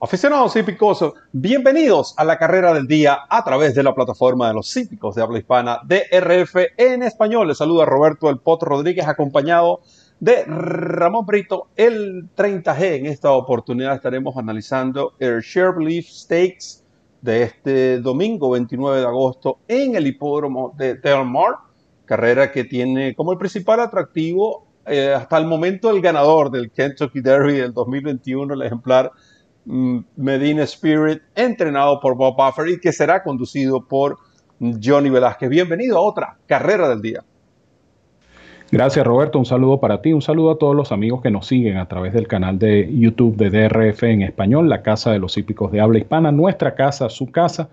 Aficionados hípicos, bienvenidos a la carrera del día a través de la plataforma de los hípicos de habla hispana DRF en español. Les saluda Roberto El Pot Rodríguez acompañado de Ramón Brito, el 30G. En esta oportunidad estaremos analizando el Share Stakes de este domingo 29 de agosto en el hipódromo de Del Mar, carrera que tiene como el principal atractivo eh, hasta el momento el ganador del Kentucky Derby del 2021, el ejemplar Medina Spirit, entrenado por Bob Buffer y que será conducido por Johnny Velázquez. Bienvenido a otra carrera del día. Gracias Roberto, un saludo para ti, un saludo a todos los amigos que nos siguen a través del canal de YouTube de DRF en español, la casa de los hípicos de habla hispana, nuestra casa, su casa,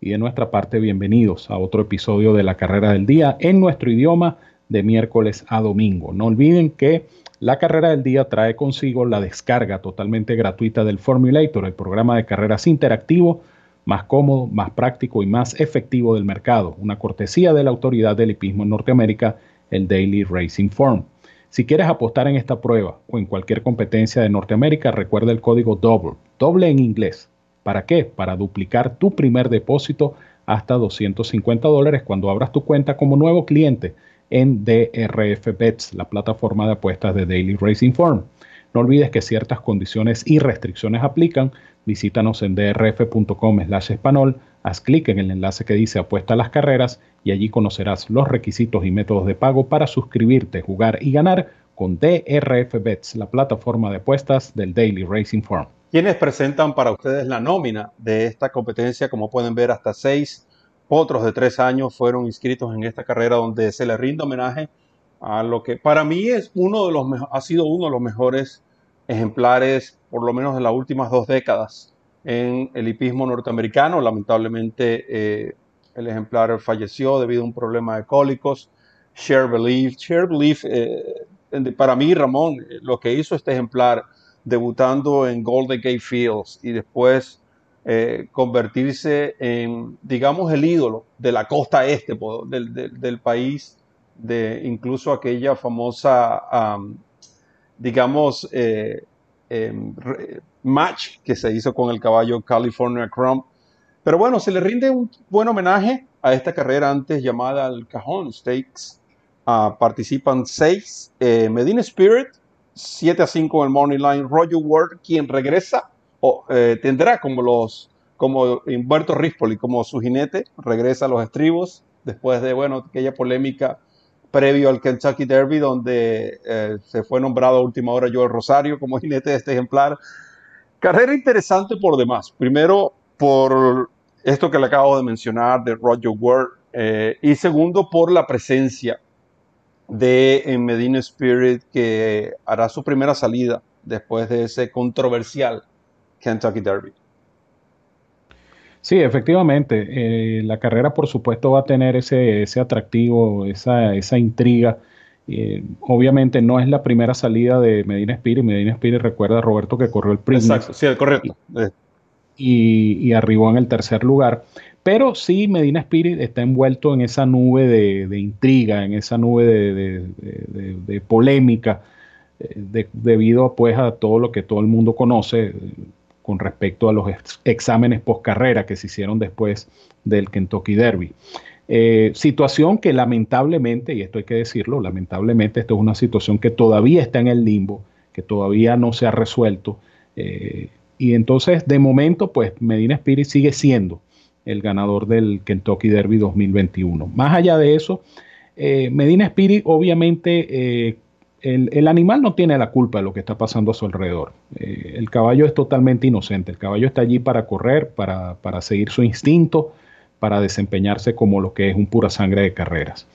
y de nuestra parte bienvenidos a otro episodio de la carrera del día en nuestro idioma de miércoles a domingo. No olviden que la carrera del día trae consigo la descarga totalmente gratuita del Formulator, el programa de carreras interactivo más cómodo, más práctico y más efectivo del mercado, una cortesía de la autoridad del hipismo en Norteamérica, el Daily Racing Form. Si quieres apostar en esta prueba o en cualquier competencia de Norteamérica, recuerda el código DOUBLE, doble en inglés. ¿Para qué? Para duplicar tu primer depósito hasta 250 dólares cuando abras tu cuenta como nuevo cliente en DRF Bets, la plataforma de apuestas de Daily Racing Form. No olvides que ciertas condiciones y restricciones aplican. Visítanos en drf.com slash español, haz clic en el enlace que dice apuesta a las carreras y allí conocerás los requisitos y métodos de pago para suscribirte, jugar y ganar con DRF Bets, la plataforma de apuestas del Daily Racing Form. Quienes presentan para ustedes la nómina de esta competencia, como pueden ver, hasta seis otros de tres años fueron inscritos en esta carrera donde se le rinde homenaje a lo que para mí es uno de los ha sido uno de los mejores ejemplares, por lo menos de las últimas dos décadas, en el hipismo norteamericano. Lamentablemente eh, el ejemplar falleció debido a un problema de cólicos. Share Belief. Eh, para mí, Ramón, lo que hizo este ejemplar debutando en Golden Gate Fields y después eh, convertirse en, digamos, el ídolo de la costa este del, país, de incluso aquella famosa, digamos, eh, em, match que se hizo con el caballo California Crump. Pero bueno, se le rinde un buen homenaje a esta carrera antes llamada el Cajón Stakes. Ah, participan seis. Eh, Medina Spirit, 7 a 5 en el Morning Line. Roger Ward, quien regresa eh, tendrá como los como Humberto Rispoli como su jinete, regresa a los estribos después de bueno aquella polémica previo al Kentucky Derby donde eh, se fue nombrado a última hora Joel Rosario como jinete de este ejemplar. Carrera interesante por demás. Primero por esto que le acabo de mencionar de Roger Ward eh, y segundo por la presencia de Medina Spirit que hará su primera salida después de ese controversial Kentucky Derby. Sí, efectivamente. Eh, la carrera, por supuesto, va a tener ese, ese atractivo, esa, esa intriga. Eh, obviamente no es la primera salida de Medina Spirit. Medina Spirit recuerda a Roberto que corrió el primer. Exacto, sí, correcto. Y, y, arribó en el tercer lugar. Pero sí, Medina Spirit está envuelto en esa nube de, intriga, en esa nube de, de polémica, eh, debido pues, a todo lo que todo el mundo conoce con respecto a los exámenes post carrera que se hicieron después del Kentucky Derby. Eh, situación que lamentablemente, y esto hay que decirlo, lamentablemente esto es una situación que todavía está en el limbo, que todavía no se ha resuelto. Eh, y entonces, de momento, pues Medina Spirit sigue siendo el ganador del Kentucky Derby 2021. Más allá de eso, eh, Medina Spirit obviamente el, animal no tiene la culpa de lo que está pasando a su alrededor. Eh, el caballo es totalmente inocente. El caballo está allí para correr, para, seguir su instinto, para desempeñarse como lo que es un pura sangre de carreras.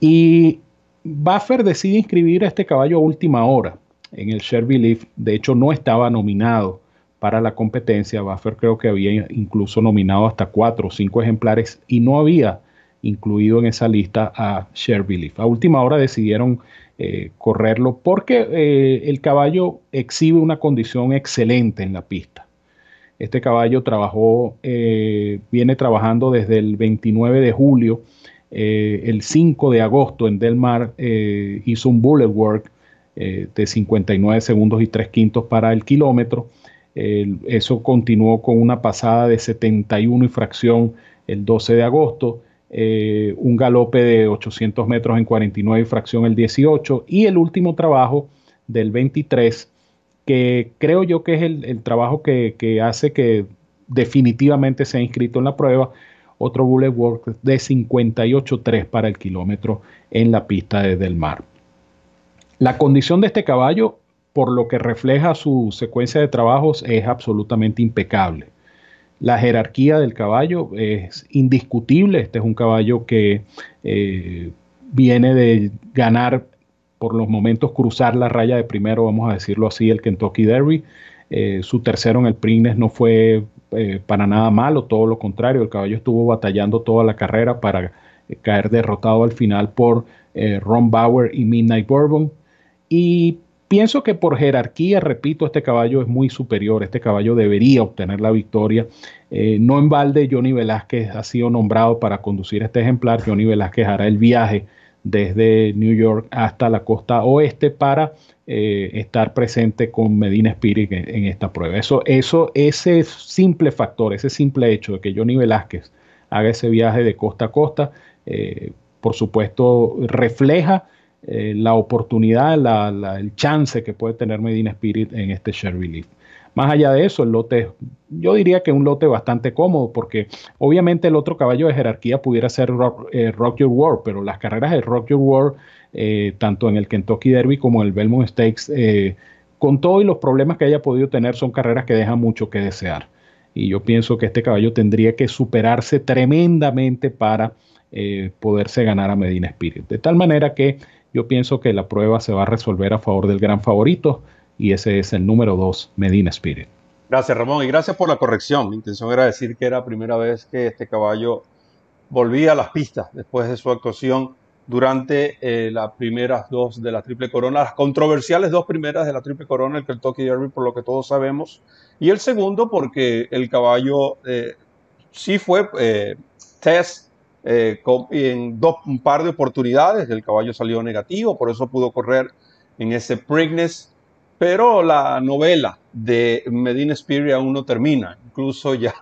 Y Buffer decide inscribir a este caballo a última hora en el Sherby Leaf. De hecho, no estaba nominado para la competencia. Buffer creo que había incluso nominado hasta cuatro o cinco ejemplares y no había incluido en esa lista a Sherby Leaf. A última hora decidieron eh, correrlo porque eh, el caballo exhibe una condición excelente en la pista. Este caballo trabajó, eh, viene trabajando desde el 29 de julio, el 5 de agosto en Del Mar hizo un bullet work de 59 segundos y 3 quintos para el kilómetro. eso continuó con una pasada de 71 y fracción el 12 de agosto. Eh, un galope de 800 metros en 49 y fracción el 18 y el último trabajo del 23 que creo yo que es el, trabajo que, hace que definitivamente se ha inscrito en la prueba, otro bullet work de 58.3 para el kilómetro en la pista desde el mar. La condición de este caballo, por lo que refleja su secuencia de trabajos, es absolutamente impecable. La jerarquía del caballo es indiscutible. Este es un caballo que eh, viene de ganar por los momentos cruzar la raya de primero, vamos a decirlo así, el Kentucky Derby. Eh, su tercero en el Prignes no fue eh, para nada malo, todo lo contrario, el caballo estuvo batallando toda la carrera para caer derrotado al final por Ron Bauer y Midnight Bourbon. Y Pienso que por jerarquía, repito, este caballo es muy superior, este caballo debería obtener la victoria. Eh, no en balde, Johnny Velázquez ha sido nombrado para conducir este ejemplar. Johnny Velázquez hará el viaje desde New York hasta la costa oeste para eh, estar presente con Medina Spirit en, esta prueba. Eso, eso, ese simple factor, ese simple hecho de que Johnny Velázquez haga ese viaje de costa a costa, eh, por supuesto, refleja eh, la oportunidad, el chance que puede tener Medina Spirit en este share relief. Más allá de eso, el lote, yo diría que un lote bastante cómodo, porque obviamente el otro caballo de jerarquía pudiera ser eh, Rock, Your World, pero las carreras de Rock Your World, eh, tanto en el Kentucky Derby como en el Belmont Stakes, con todo y los problemas que haya podido tener, son carreras que dejan mucho que desear. Y yo pienso que este caballo tendría que superarse tremendamente para poderse ganar a Medina Spirit. De tal manera que yo pienso que la prueba se va a resolver a favor del gran favorito y ese es el número 2, Medina Spirit. Gracias Ramón y gracias por la corrección. Mi intención era decir que era la primera vez que este caballo volvía a las pistas después de su actuación durante eh, las primeras dos de la Triple Corona, las controversiales dos primeras de la Triple Corona, el Kentucky Derby, por lo que todos sabemos, y el segundo porque el caballo eh, sí fue eh, test eh, en dos, un par de oportunidades, el caballo salió negativo, por eso pudo correr en ese Preakness, pero la novela de Medina Spirit aún no termina, incluso ya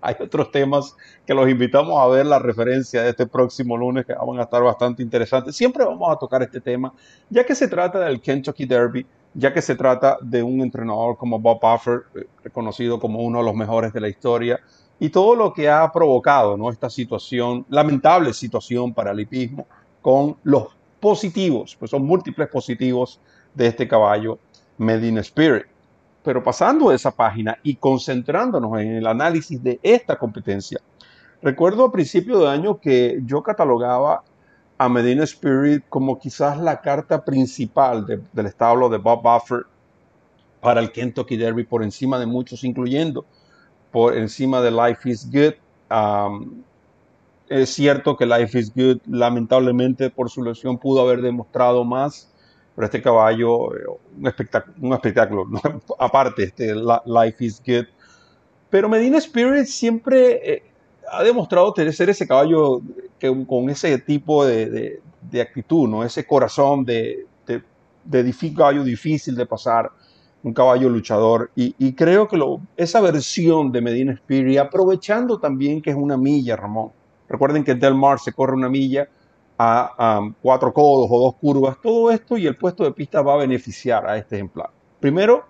hay otros temas que los invitamos a ver la referencia de este próximo lunes que van a estar bastante interesantes. Siempre vamos a tocar este tema, ya que se trata del Kentucky Derby, ya que se trata de un entrenador como Bob Buffer, eh, reconocido como uno de los mejores de la historia, y todo lo que ha provocado ¿no? esta situación, lamentable situación para el con los positivos, pues son múltiples positivos de este caballo Medina Spirit. Pero pasando esa página y concentrándonos en el análisis de esta competencia, recuerdo a principio de año que yo catalogaba a Medina Spirit como quizás la carta principal del establo de Bob Buffer para el Kentucky Derby por encima de muchos, incluyendo por encima de Life is Good. es cierto que Life is Good, lamentablemente por su lesión, pudo haber demostrado más, pero este caballo, eh, un espectáculo, un espectáculo aparte, este Life is Good. Pero Medina Spirit siempre eh, ha demostrado ser ese caballo que, con ese tipo de, de, actitud, ¿no? ese corazón de, de, de caballo difícil de pasar un caballo luchador. Y, creo que lo, esa versión de Medina Spirit, aprovechando también que es una milla, Ramón. Recuerden que en Del Mar se corre una milla a, cuatro codos o dos curvas. Todo esto y el puesto de pista va a beneficiar a este ejemplar. Primero,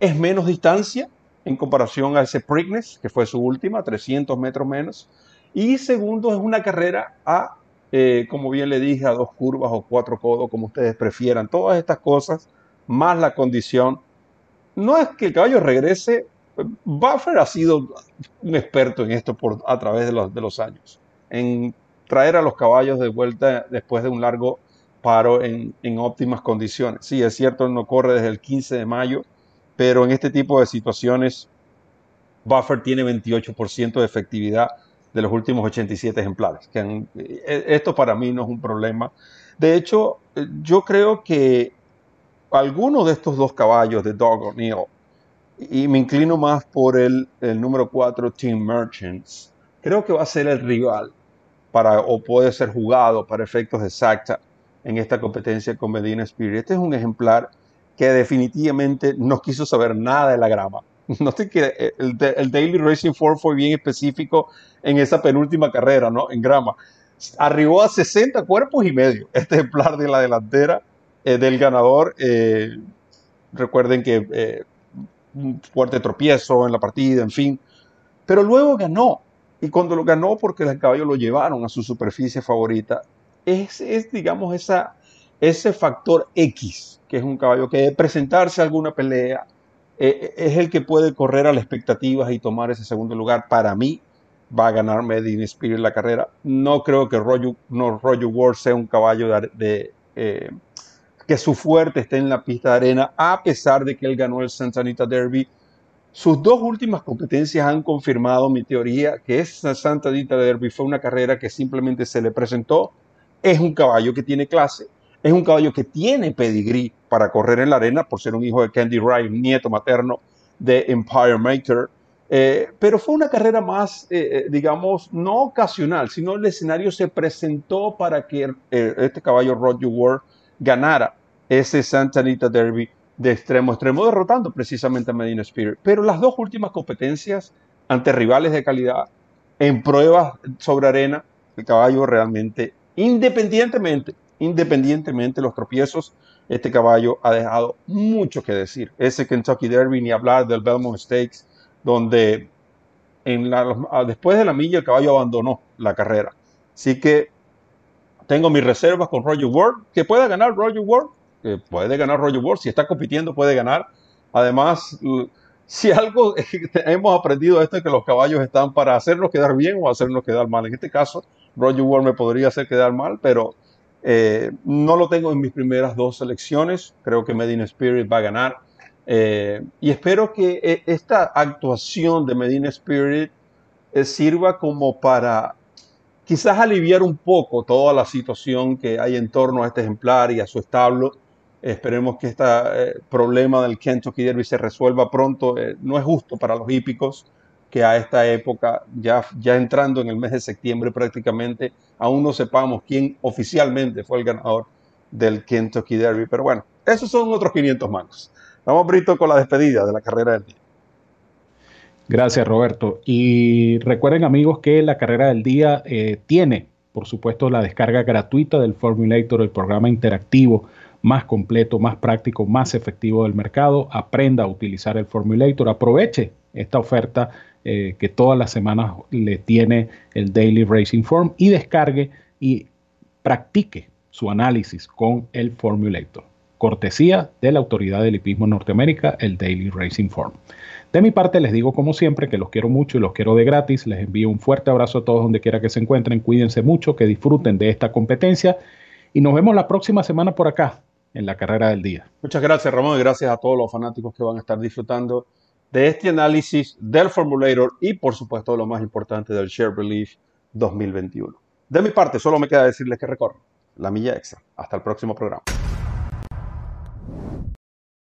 es menos distancia en comparación a ese Preakness, que fue su última, 300 metros menos. Y segundo, es una carrera a, eh, como bien le dije, a dos curvas o cuatro codos, como ustedes prefieran. Todas estas cosas, más la condición no es que el caballo regrese. Buffer ha sido un experto en esto por, a través de los, años, en traer a los caballos de vuelta después de un largo paro en, óptimas condiciones. Sí, es cierto, no corre desde el 15 de mayo, pero en este tipo de situaciones, Buffer tiene 28% de efectividad de los últimos 87 ejemplares. Eh, esto para mí no es un problema. De hecho, eh, yo creo que alguno de estos dos caballos de Dog O'Neill, y me inclino más por el, número 4 Team Merchants, creo que va a ser el rival para, o puede ser jugado para efectos de exacta en esta competencia con Medina Spirit. Este es un ejemplar que definitivamente no quiso saber nada de la grama. no te quiere, el, el, Daily Racing Form fue bien específico en esa penúltima carrera, ¿no? En grama. Arribó a 60 cuerpos y medio este ejemplar de la delantera eh, del ganador. Eh, recuerden que eh, un fuerte tropiezo en la partida, en fin. Pero luego ganó. Y cuando lo ganó porque el caballo lo llevaron a su superficie favorita, es, es digamos, esa, ese factor X, que es un caballo que presentarse a alguna pelea, es el que puede correr a las expectativas y tomar ese segundo lugar. Para mí, va a ganar Medina Spirit la carrera. No creo que Roger, no, Roger Ward sea un caballo de, que su fuerte esté en la pista de arena, a pesar de que él ganó el Santa Anita Derby. Sus dos últimas competencias han confirmado mi teoría que esa Santa Anita Derby fue una carrera que simplemente se le presentó. Es un caballo que tiene clase, es un caballo que tiene pedigrí para correr en la arena por ser un hijo de Candy Wright, nieto materno de Empire Maker. Eh, pero fue una carrera más, eh, eh, digamos, no ocasional, sino el escenario se presentó para que este caballo Roger Ward ganara ese Santa Anita Derby de extremo a extremo, derrotando precisamente a Medina Spirit. Pero las dos últimas competencias ante rivales de calidad, en pruebas sobre arena, el caballo realmente, independientemente, independientemente de los tropiezos, este caballo ha dejado mucho que decir. Ese Kentucky Derby, ni hablar del Belmont Stakes, donde en la, después de la milla el caballo abandonó la carrera. Así que tengo mis reservas con Roger Ward, que pueda ganar Roger Ward, que puede ganar Roger Ward, si está compitiendo puede ganar. Además, si algo hemos aprendido esto es que los caballos están para hacernos quedar bien o hacernos quedar mal. En este caso, Roger Ward me podría hacer quedar mal, pero eh, no lo tengo en mis primeras dos selecciones. Creo que Medina Spirit va a ganar. Eh, y espero que eh, esta actuación de Medina Spirit sirva como para quizás aliviar un poco toda la situación que hay en torno a este ejemplar y a su establo. Esperemos que este problema del Kentucky Derby se resuelva pronto. no es justo para los hípicos que a esta época, ya, ya entrando en el mes de septiembre prácticamente, aún no sepamos quién oficialmente fue el ganador del Kentucky Derby. Pero bueno, esos son otros 500 manos. Vamos, Brito, con la despedida de la carrera del día. Gracias, Roberto. Y recuerden, amigos, que la carrera del día eh, tiene, por supuesto, la descarga gratuita del Formulator, el programa interactivo más completo, más práctico, más efectivo del mercado. Aprenda a utilizar el Formulator, aproveche esta oferta eh, que todas las semanas le tiene el Daily Racing Form y descargue y practique su análisis con el Formulator. Cortesía de la Autoridad del Hipismo Norteamérica, el Daily Racing Form. De mi parte les digo como siempre que los quiero mucho y los quiero de gratis. Les envío un fuerte abrazo a todos donde quiera que se encuentren. Cuídense mucho, que disfruten de esta competencia y nos vemos la próxima semana por acá en la carrera del día. Muchas gracias Ramón y gracias a todos los fanáticos que van a estar disfrutando de este análisis del Formulator y por supuesto lo más importante del Share Relief 2021. De mi parte, solo me queda decirles que recorran la milla extra. Hasta el próximo programa.